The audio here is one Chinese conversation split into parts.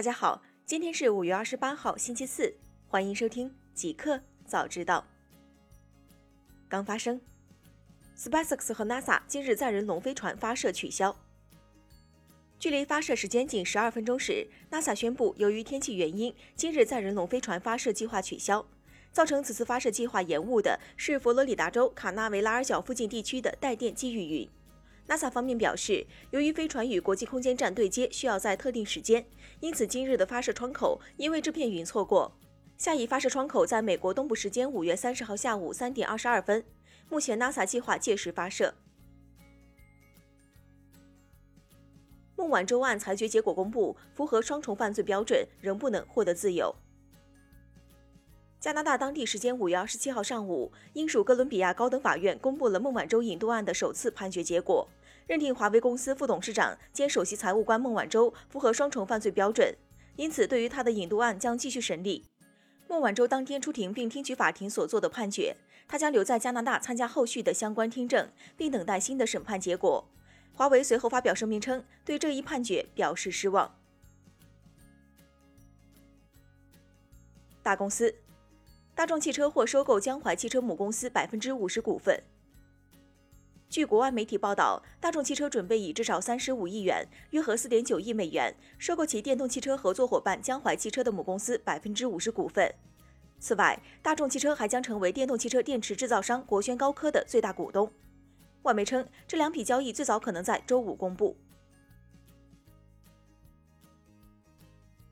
大家好，今天是五月二十八号，星期四，欢迎收听极客早知道。刚发生，SpaceX 和 NASA 今日载人龙飞船发射取消。距离发射时间仅十二分钟时，NASA 宣布，由于天气原因，今日载人龙飞船发射计划取消。造成此次发射计划延误的是佛罗里达州卡纳维拉尔角附近地区的带电机遇云。NASA 方面表示，由于飞船与国际空间站对接需要在特定时间，因此今日的发射窗口因为这片云错过。下一发射窗口在美国东部时间五月三十号下午三点二十二分。目前 NASA 计划届时发射。孟晚舟案裁决结果公布，符合双重犯罪标准，仍不能获得自由。加拿大当地时间五月二十七号上午，英属哥伦比亚高等法院公布了孟晚舟引渡案的首次判决结果，认定华为公司副董事长兼首席财务官孟晚舟符合双重犯罪标准，因此对于他的引渡案将继续审理。孟晚舟当天出庭并听取法庭所做的判决，他将留在加拿大参加后续的相关听证，并等待新的审判结果。华为随后发表声明称，对这一判决表示失望。大公司。大众汽车或收购江淮汽车母公司百分之五十股份。据国外媒体报道，大众汽车准备以至少三十五亿元（约合四点九亿美元）收购其电动汽车合作伙伴江淮汽车的母公司百分之五十股份。此外，大众汽车还将成为电动汽车电池制造商国轩高科的最大股东。外媒称，这两笔交易最早可能在周五公布。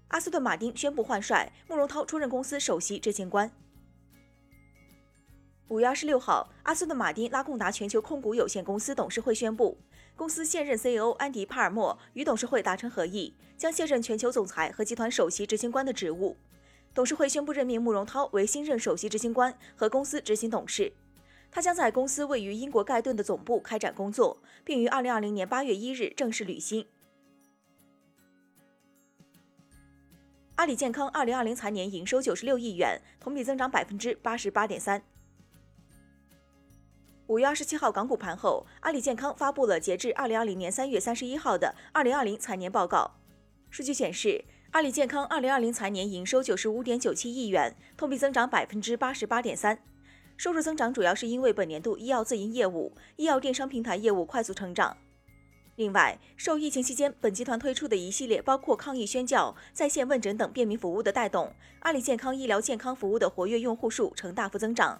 阿斯顿马丁宣布换帅，慕容涛出任公司首席执行官。五月二十六号，阿斯顿马丁拉贡达全球控股有限公司董事会宣布，公司现任 CEO 安迪·帕尔默与董事会达成合议，将卸任全球总裁和集团首席执行官的职务。董事会宣布任命慕容涛为新任首席执行官和公司执行董事，他将在公司位于英国盖顿的总部开展工作，并于二零二零年八月一日正式履新。阿里健康二零二零财年营收九十六亿元，同比增长百分之八十八点三。五月二十七号港股盘后，阿里健康发布了截至二零二零年三月三十一号的二零二零财年报告。数据显示，阿里健康二零二零财年营收九十五点九七亿元，同比增长百分之八十八点三。收入增长主要是因为本年度医药自营业务、医药电商平台业务快速成长。另外，受疫情期间本集团推出的一系列包括抗疫宣教、在线问诊等便民服务的带动，阿里健康医疗健康服务的活跃用户数呈大幅增长。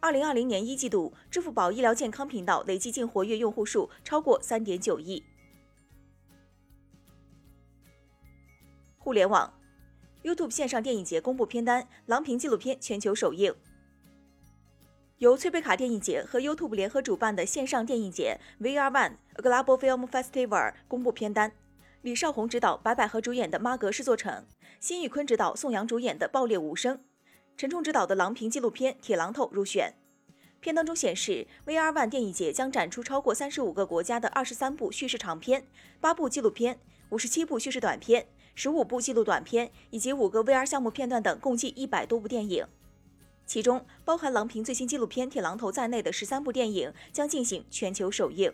二零二零年一季度，支付宝医疗健康频道累计净活跃用户数超过三点九亿。互联网，YouTube 线上电影节公布片单，《郎平》纪录片全球首映。由翠贝卡电影节和 YouTube 联合主办的线上电影节 VR One Global Film Festival 公布片单，李少红执导、白百合主演的《妈阁是座城》，辛宇坤执导、宋阳主演的《爆裂无声》。陈冲执导的郎平纪录片《铁榔头》入选。片当中显示，VR One 电影节将展出超过三十五个国家的二十三部叙事长片、八部纪录片、五十七部叙事短片、十五部纪录短片以及五个 VR 项目片段等，共计一百多部电影。其中包含郎平最新纪录片《铁榔头》在内的十三部电影将进行全球首映。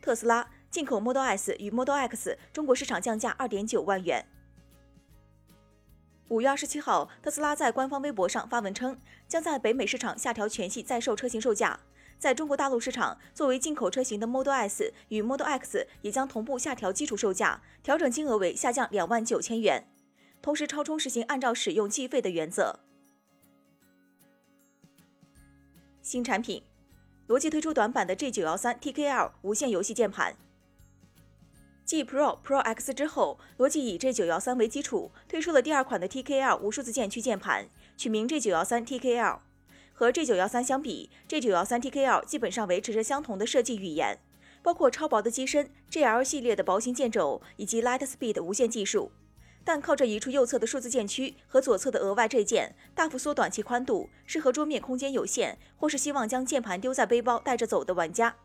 特斯拉进口 Model S 与 Model X 中国市场降价二点九万元。五月二十七号，特斯拉在官方微博上发文称，将在北美市场下调全系在售车型售价。在中国大陆市场，作为进口车型的 Model S 与 Model X 也将同步下调基础售价，调整金额为下降两万九千元，同时超充实行按照使用计费的原则。新产品，罗技推出短板的 G 九幺三 TKL 无线游戏键盘。继 Pro、Pro X 之后，罗技以 G913 为基础推出了第二款的 TKL 无数字键区键盘，取名 G913 TKL。和 G913 相比，G913 TKL 基本上维持着相同的设计语言，包括超薄的机身、GL 系列的薄型键轴以及 Lightspeed 无线技术。但靠着移出右侧的数字键区和左侧的额外 G 键，大幅缩短其宽度，适合桌面空间有限或是希望将键盘丢在背包带着走的玩家。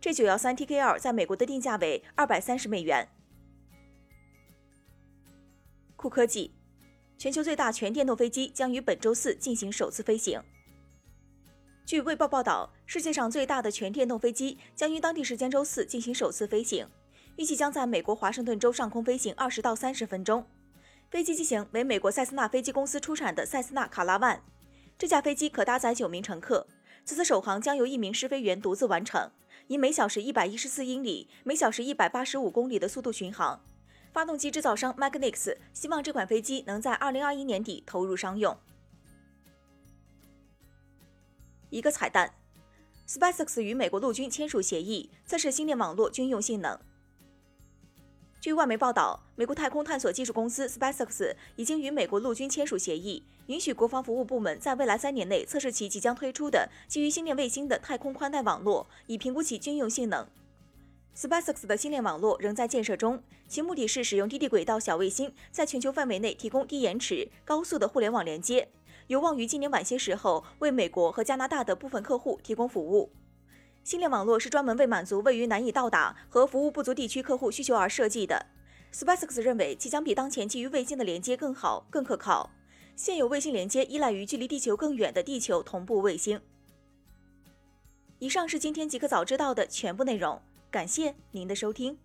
G 九幺三 TKL 在美国的定价为二百三十美元。酷科技，全球最大全电动飞机将于本周四进行首次飞行。据卫报报道，世界上最大的全电动飞机将于当地时间周四进行首次飞行，预计将在美国华盛顿州上空飞行二十到三十分钟。飞机机型为美国塞斯纳飞机公司出产的塞斯纳卡拉万。这架飞机可搭载九名乘客。此次首航将由一名试飞员独自完成，以每小时一百一十四英里、每小时一百八十五公里的速度巡航。发动机制造商 Magnex 希望这款飞机能在二零二一年底投入商用。一个彩蛋：SpaceX 与美国陆军签署协议，测试星链网络军用性能。据外媒报道，美国太空探索技术公司 SpaceX 已经与美国陆军签署协议，允许国防服务部门在未来三年内测试其即将推出的基于星链卫星的太空宽带网络，以评估其军用性能。SpaceX 的星链网络仍在建设中，其目的是使用低地轨道小卫星在全球范围内提供低延迟、高速的互联网连接，有望于今年晚些时候为美国和加拿大的部分客户提供服务。星链网络是专门为满足位于难以到达和服务不足地区客户需求而设计的。SpaceX 认为其将比当前基于卫星的连接更好、更可靠。现有卫星连接依赖于距离地球更远的地球同步卫星。以上是今天即可早知道的全部内容，感谢您的收听。